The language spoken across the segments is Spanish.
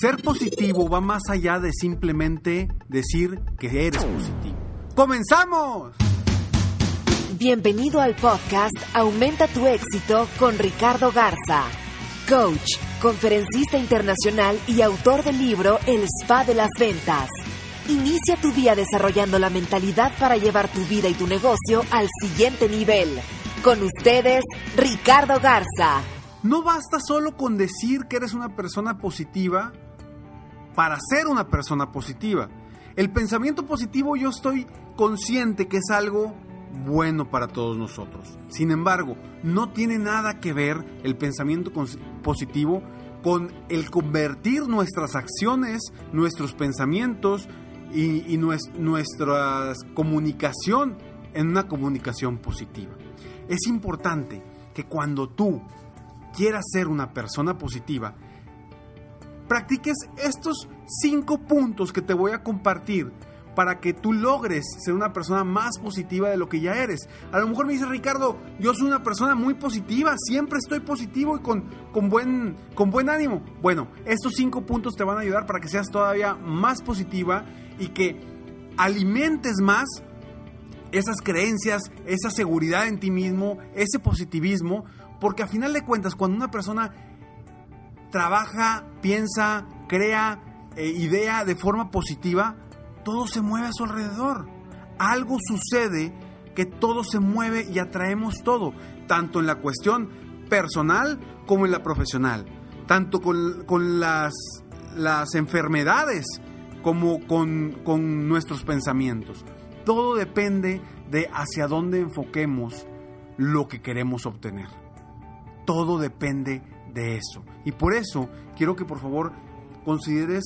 Ser positivo va más allá de simplemente decir que eres positivo. ¡Comenzamos! Bienvenido al podcast Aumenta tu éxito con Ricardo Garza, coach, conferencista internacional y autor del libro El Spa de las Ventas. Inicia tu día desarrollando la mentalidad para llevar tu vida y tu negocio al siguiente nivel. Con ustedes, Ricardo Garza. No basta solo con decir que eres una persona positiva para ser una persona positiva. El pensamiento positivo yo estoy consciente que es algo bueno para todos nosotros. Sin embargo, no tiene nada que ver el pensamiento positivo con el convertir nuestras acciones, nuestros pensamientos y, nuestra comunicación en una comunicación positiva. Es importante que cuando tú quieras ser una persona positiva, practiques estos cinco puntos que te voy a compartir para que tú logres ser una persona más positiva de lo que ya eres. A lo mejor me dice Ricardo, yo soy una persona muy positiva, siempre estoy positivo y con, con, buen, con buen ánimo. Bueno, estos cinco puntos te van a ayudar para que seas todavía más positiva y que alimentes más esas creencias, esa seguridad en ti mismo, ese positivismo, porque a final de cuentas, cuando una persona trabaja, piensa, crea, eh, idea de forma positiva, todo se mueve a su alrededor. Algo sucede que todo se mueve y atraemos todo, tanto en la cuestión personal como en la profesional, tanto con, las, las, enfermedades como con, con nuestros pensamientos. Todo depende de hacia dónde enfoquemos lo que queremos obtener. Todo depende de eso. Y por eso quiero que por favor consideres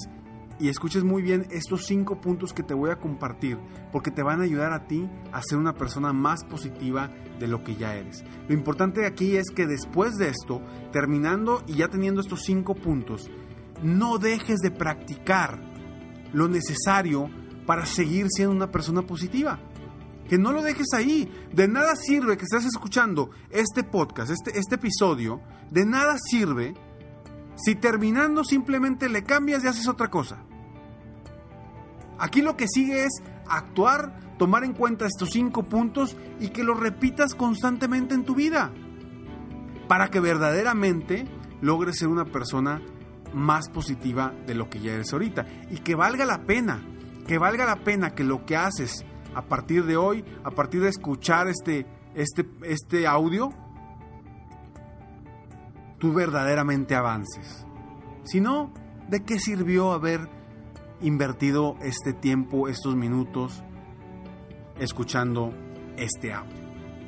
y escuches muy bien estos cinco puntos que te voy a compartir, porque te van a ayudar a ti a ser una persona más positiva de lo que ya eres. Lo importante aquí es que después de esto, terminando y ya teniendo estos cinco puntos, no dejes de practicar lo necesario para seguir siendo una persona positiva que no lo dejes ahí. De nada sirve que estés escuchando este podcast, este, este episodio, de nada sirve si terminando simplemente le cambias y haces otra cosa. Aquí lo que sigue es actuar, tomar en cuenta estos cinco puntos y que los repitas constantemente en tu vida. Para que verdaderamente logres ser una persona más positiva de lo que ya eres ahorita. Y que valga la pena, que valga la pena que lo que haces a partir de hoy, a partir de escuchar este, este, este audio, tú verdaderamente avances. Si no, ¿de qué sirvió haber invertido este tiempo, estos minutos, escuchando este audio?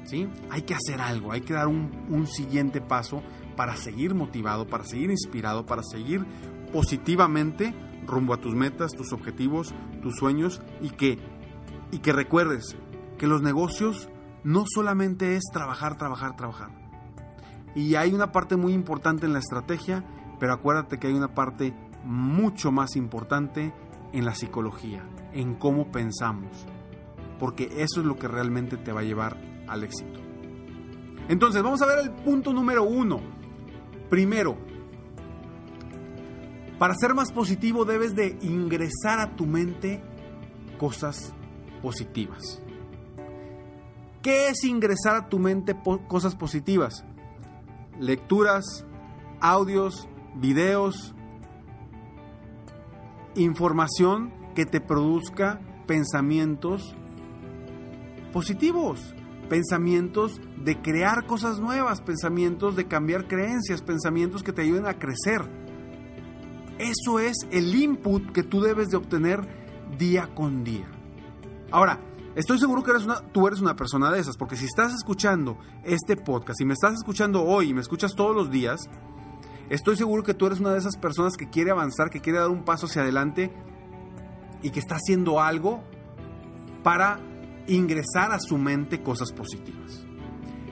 ¿Sí? Hay que hacer algo, hay que dar un, un siguiente paso para seguir motivado, para seguir inspirado, para seguir positivamente rumbo a tus metas, tus objetivos, tus sueños y que y que recuerdes que los negocios no solamente es trabajar, trabajar, trabajar. Y hay una parte muy importante en la estrategia, pero acuérdate que hay una parte mucho más importante en la psicología, en cómo pensamos, porque eso es lo que realmente te va a llevar al éxito. Entonces, vamos a ver el punto número uno. Primero, para ser más positivo debes de ingresar a tu mente cosas positivas. ¿Qué es ingresar a tu mente cosas positivas? Lecturas, audios, videos, información que te produzca pensamientos positivos, pensamientos de crear cosas nuevas, pensamientos de cambiar creencias, pensamientos que te ayuden a crecer. Eso es el input que tú debes de obtener día con día. Ahora, estoy seguro que eres una, tú eres una persona de esas, porque si estás escuchando este podcast y me estás escuchando hoy y me escuchas todos los días, estoy seguro que tú eres una de esas personas que quiere avanzar, que quiere dar un paso hacia adelante y que está haciendo algo para ingresar a su mente cosas positivas.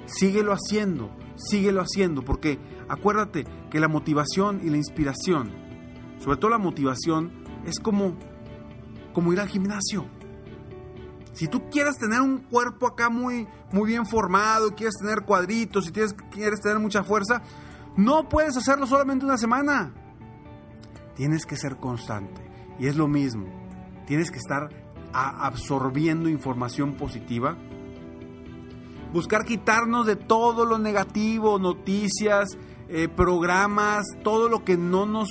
Síguelo haciendo, síguelo haciendo, porque acuérdate que la motivación y la inspiración, sobre todo la motivación, es como, como ir al gimnasio. Si tú quieres tener un cuerpo acá muy, muy bien formado, quieres tener cuadritos, si quieres, tener mucha fuerza, no puedes hacerlo solamente una semana. Tienes que ser constante. Y es lo mismo. Tienes que estar absorbiendo información positiva. Buscar quitarnos de todo lo negativo, noticias, eh, programas, todo lo que no nos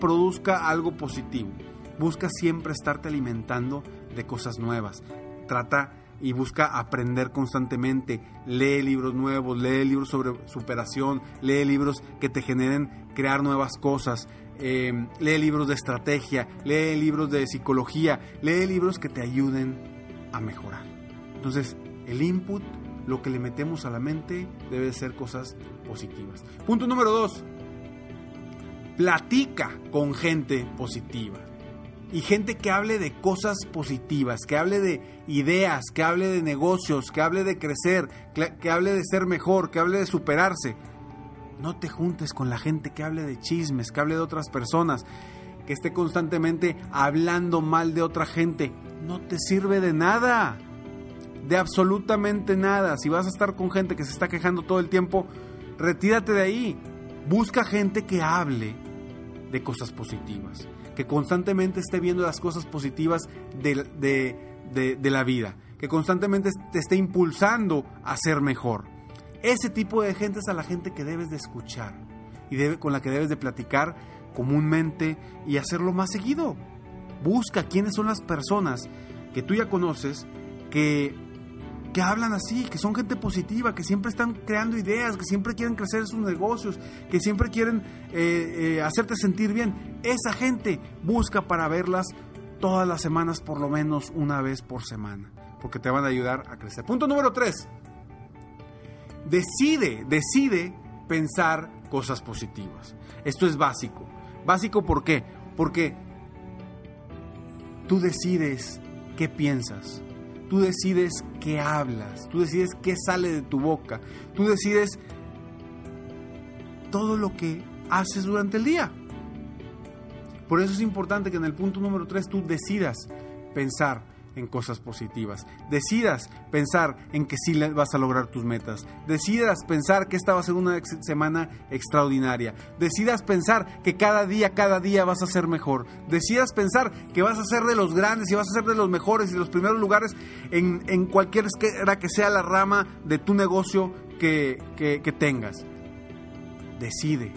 produzca algo positivo. Busca siempre estarte alimentando de cosas nuevas. Trata y busca aprender constantemente. Lee libros nuevos, lee libros sobre superación, lee libros que te generen crear nuevas cosas. Em, lee libros de estrategia, lee libros de psicología, lee libros que te ayuden a mejorar. Entonces, el input, lo que le metemos a la mente, debe ser cosas positivas. Punto número dos, platica con gente positiva. Y gente que hable de cosas positivas, que hable de ideas, que hable de negocios, que hable de crecer, que hable de ser mejor, que hable de superarse no te juntes con la gente que hable de chismes, que hable de otras personas, que esté constantemente hablando mal de otra gente. No te sirve de nada. De absolutamente nada. Si vas a estar con gente que se está quejando todo el tiempo, retírate de ahí. Busca gente que hable de cosas positivas. Que constantemente esté viendo las cosas positivas de, de la vida. Que constantemente te esté impulsando a ser mejor. Ese tipo de gente es a la gente que debes de escuchar y debe, con la que debes de platicar comúnmente y hacerlo más seguido. Busca quiénes son las personas que tú ya conoces que, que hablan así, que son gente positiva, que siempre están creando ideas, que siempre quieren crecer sus negocios, que siempre quieren eh, eh, hacerte sentir bien. Esa gente busca para verlas todas las semanas, por lo menos una vez por semana, porque te van a ayudar a crecer. Punto número 3 decide, decide pensar cosas positivas. Esto es básico. Básico ¿por qué? Porque tú decides qué piensas, tú decides qué hablas, tú decides qué sale de tu boca, tú decides todo lo que haces durante el día. Por eso es importante que en el punto número 3 tú decidas pensar en cosas positivas. Decidas pensar en que sí vas a lograr tus metas. Decidas pensar que esta va a ser una semana extraordinaria. Decidas pensar que cada día, cada día vas a ser mejor. Decidas pensar que vas a ser de los grandes y vas a ser de los mejores y de los primeros lugares en, en cualquier que sea la rama de tu negocio que, que tengas. Decide,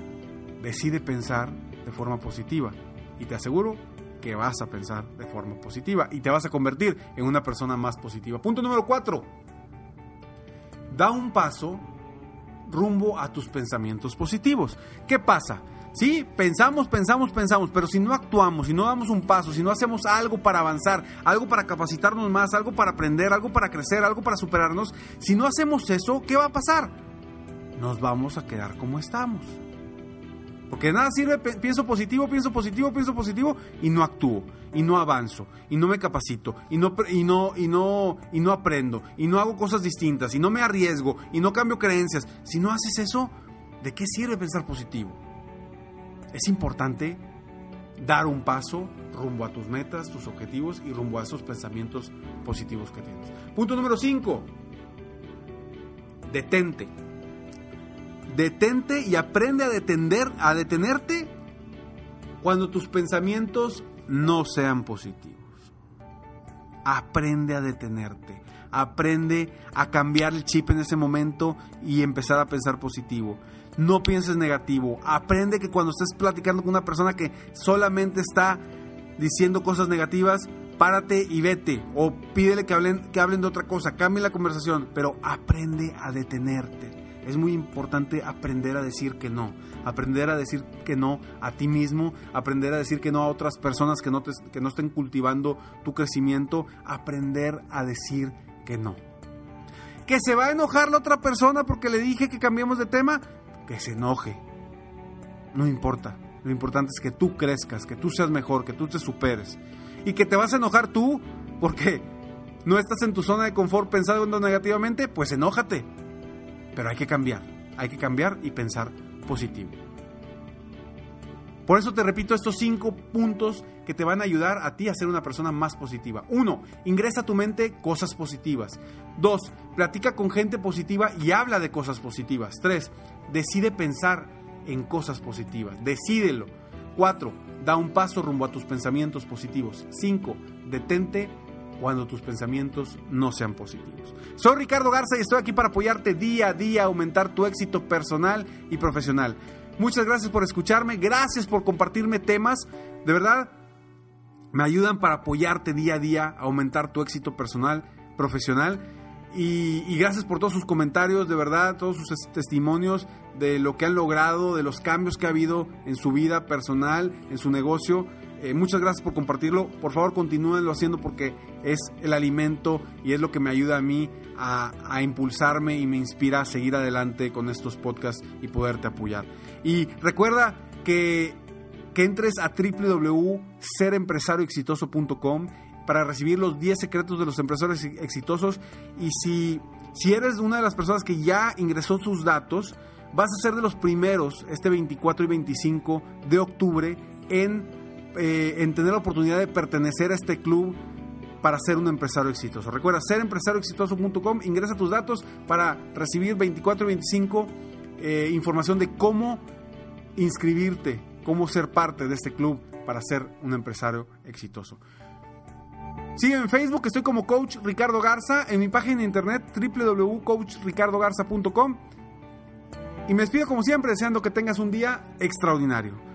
decide pensar de forma positiva. Y te aseguro que vas a pensar de forma positiva y te vas a convertir en una persona más positiva. Punto número cuatro. Da un paso rumbo a tus pensamientos positivos. ¿Qué pasa? Sí, pensamos, pensamos, pensamos, pero si no actuamos, si no damos un paso, si no hacemos algo para avanzar, algo para capacitarnos más, algo para aprender, algo para crecer, algo para superarnos, si no hacemos eso, ¿qué va a pasar? Nos vamos a quedar como estamos. Porque nada sirve, pienso positivo, pienso positivo, pienso positivo y no actúo, y no avanzo, y no me capacito, y no, y no, y no, y no aprendo, y no hago cosas distintas, y no me arriesgo, y no cambio creencias. Si no haces eso, ¿de qué sirve pensar positivo? Es importante dar un paso rumbo a tus metas, tus objetivos y rumbo a esos pensamientos positivos que tienes. Punto número 5. Detente detente y aprende a, detener, a detenerte cuando tus pensamientos no sean positivos. Aprende a detenerte. Aprende a cambiar el chip en ese momento y empezar a pensar positivo. No pienses negativo. Aprende que cuando estés platicando con una persona que solamente está diciendo cosas negativas, párate y vete. O pídele que hablen, que hablen de otra cosa, cambie la conversación, pero aprende a detenerte. Es muy importante aprender a decir que no, aprender a decir que no a ti mismo, aprender a decir que no a otras personas que no, que no estén cultivando tu crecimiento, aprender a decir que no. Que se va a enojar la otra persona porque le dije que cambiemos de tema, que se enoje. No importa, lo importante es que tú crezcas, que tú seas mejor, que tú te superes. Y que te vas a enojar tú porque no estás en tu zona de confort pensando negativamente, pues enójate. Pero hay que cambiar, hay que cambiar y pensar positivo. Por eso te repito estos cinco puntos que te van a ayudar a ti a ser una persona más positiva. Uno, ingresa a tu mente cosas positivas. Dos, platica con gente positiva y habla de cosas positivas. Tres, decide pensar en cosas positivas. Decídelo. Cuatro, da un paso rumbo a tus pensamientos positivos. Cinco, detente cuando tus pensamientos no sean positivos. Soy Ricardo Garza y estoy aquí para apoyarte día a día a aumentar tu éxito personal y profesional. Muchas gracias por escucharme, gracias por compartirme temas, de verdad me ayudan para apoyarte día a día a aumentar tu éxito personal, profesional. Y, y, gracias por todos sus comentarios, de verdad, todos sus testimonios de lo que han logrado, de los cambios que ha habido en su vida personal, en su negocio. Eh, muchas gracias por compartirlo. Por favor, continúenlo haciendo porque es el alimento y es lo que me ayuda a mí a, impulsarme y me inspira a seguir adelante con estos podcasts y poderte apoyar. Y recuerda que, que entres a www.serempresarioexitoso.com para recibir los 10 secretos de los empresarios exitosos. Y si, si eres una de las personas que ya ingresó sus datos, vas a ser de los primeros este 24 y 25 de octubre en eh, en tener la oportunidad de pertenecer a este club para ser un empresario exitoso. Recuerda, serempresarioexitoso.com, ingresa tus datos para recibir 24 y 25 eh, información de cómo inscribirte, cómo ser parte de este club para ser un empresario exitoso. Sígueme en Facebook, estoy como Coach Ricardo Garza, en mi página de internet www.coachricardogarza.com y me despido como siempre deseando que tengas un día extraordinario.